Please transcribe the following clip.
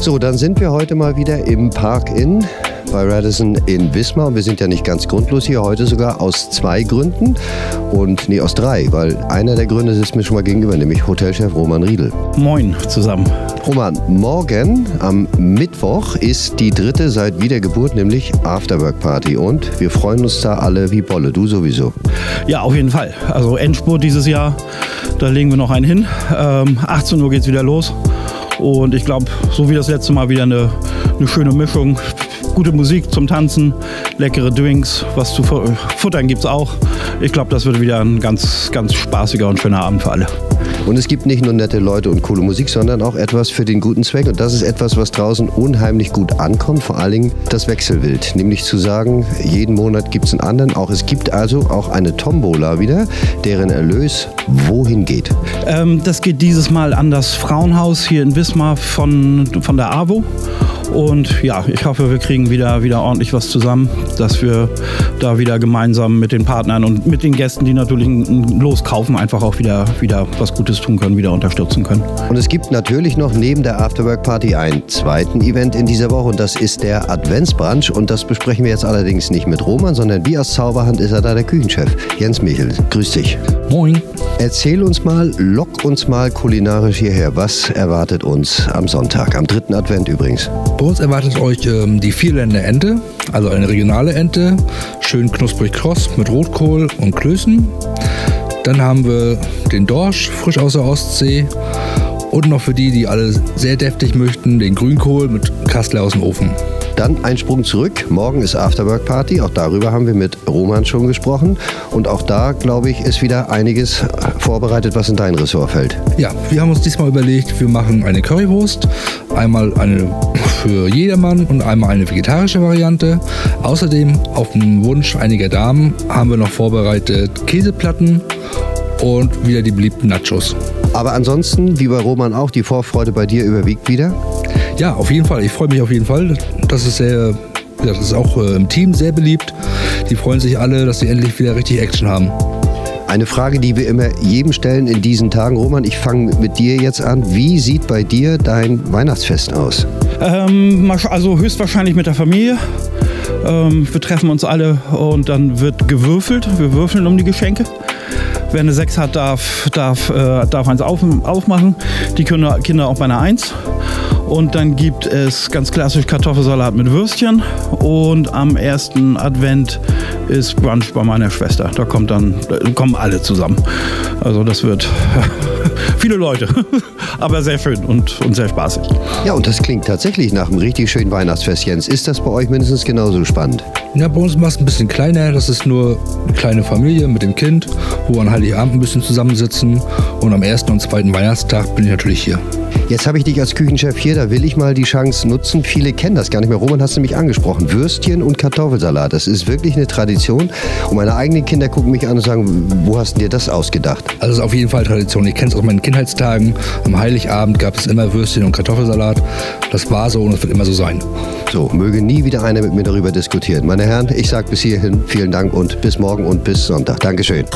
So, dann sind wir heute mal wieder im Park Inn bei Radisson in Wismar. Und wir sind ja nicht ganz grundlos hier, heute sogar aus zwei Gründen. Und nee, aus drei, weil einer der Gründe sitzt mir schon mal gegenüber, nämlich Hotelchef Roman Riedel. Moin zusammen. Roman, morgen am Mittwoch ist die dritte seit Wiedergeburt, nämlich Afterwork Party. Und wir freuen uns da alle wie Bolle. Du sowieso. Ja, auf jeden Fall. Also Endspurt dieses Jahr, da legen wir noch einen hin. Ähm, 18 Uhr geht es wieder los. Und ich glaube, so wie das letzte Mal wieder eine, eine schöne Mischung gute Musik zum Tanzen, leckere Drinks, was zu futtern gibt es auch. Ich glaube, das wird wieder ein ganz, ganz spaßiger und schöner Abend für alle. Und es gibt nicht nur nette Leute und coole Musik, sondern auch etwas für den guten Zweck. Und das ist etwas, was draußen unheimlich gut ankommt. Vor allen Dingen das Wechselwild. Nämlich zu sagen, jeden Monat gibt es einen anderen. Auch es gibt also auch eine Tombola wieder, deren Erlös wohin geht. Ähm, das geht dieses Mal an das Frauenhaus hier in Wismar von, von der AWO. Und ja, ich hoffe, wir kriegen wieder, wieder ordentlich was zusammen, dass wir da wieder gemeinsam mit den Partnern und mit den Gästen, die natürlich ein Los kaufen, einfach auch wieder, wieder was Gutes tun können, wieder unterstützen können. Und es gibt natürlich noch neben der Afterwork Party einen zweiten Event in dieser Woche und das ist der Adventsbrunch. Und das besprechen wir jetzt allerdings nicht mit Roman, sondern wie aus Zauberhand ist er da der Küchenchef. Jens Michel, grüß dich. Moin. Erzähl uns mal, lock uns mal kulinarisch hierher. Was erwartet uns am Sonntag, am dritten Advent übrigens? Bei uns erwartet euch ähm, die Vierländer Ente, also eine regionale Ente, schön knusprig kross mit Rotkohl und Klößen. Dann haben wir den Dorsch, frisch aus der Ostsee. Und noch für die, die alle sehr deftig möchten, den Grünkohl mit Kassler aus dem Ofen. Dann ein Sprung zurück. Morgen ist Afterwork Party. Auch darüber haben wir mit Roman schon gesprochen. Und auch da, glaube ich, ist wieder einiges vorbereitet, was in dein Ressort fällt. Ja, wir haben uns diesmal überlegt, wir machen eine Currywurst. Einmal eine für jedermann und einmal eine vegetarische Variante. Außerdem, auf den Wunsch einiger Damen, haben wir noch vorbereitet Käseplatten und wieder die beliebten Nachos. Aber ansonsten, wie bei Roman auch, die Vorfreude bei dir überwiegt wieder? Ja, auf jeden Fall. Ich freue mich auf jeden Fall. Das ist sehr, das ist auch äh, im Team sehr beliebt. Die freuen sich alle, dass sie endlich wieder richtig Action haben. Eine Frage, die wir immer jedem stellen in diesen Tagen. Roman, ich fange mit dir jetzt an. Wie sieht bei dir dein Weihnachtsfest aus? Ähm, also höchstwahrscheinlich mit der Familie. Ähm, wir treffen uns alle und dann wird gewürfelt. Wir würfeln um die Geschenke. Wer eine 6 hat, darf, darf, äh, darf eins auf, aufmachen. Die Kinder, Kinder auch bei einer 1. Und dann gibt es ganz klassisch Kartoffelsalat mit Würstchen. Und am ersten Advent ist Brunch bei meiner Schwester. Da kommt dann, da kommen alle zusammen. Also das wird viele Leute, aber sehr schön und, und sehr spaßig. Ja, und das klingt tatsächlich nach einem richtig schönen Weihnachtsfest, Jens. Ist das bei euch mindestens genauso spannend? Ja, bei uns macht es ein bisschen kleiner. Das ist nur eine kleine Familie mit dem Kind, wo wir an Heiligabend ein bisschen zusammensitzen. Und am ersten und zweiten Weihnachtstag bin ich natürlich hier. Jetzt habe ich dich als Küchenchef hier, da will ich mal die Chance nutzen. Viele kennen das gar nicht mehr. Roman hast du mich angesprochen. Würstchen und Kartoffelsalat. Das ist wirklich eine Tradition. Und meine eigenen Kinder gucken mich an und sagen, wo hast du dir das ausgedacht? Also das ist auf jeden Fall Tradition. Ich kenne es aus meinen Kindheitstagen. Am Heiligabend gab es immer Würstchen und Kartoffelsalat. Das war so und es wird immer so sein. So, möge nie wieder einer mit mir darüber diskutieren. Meine Herren, ich sage bis hierhin vielen Dank und bis morgen und bis Sonntag. Dankeschön.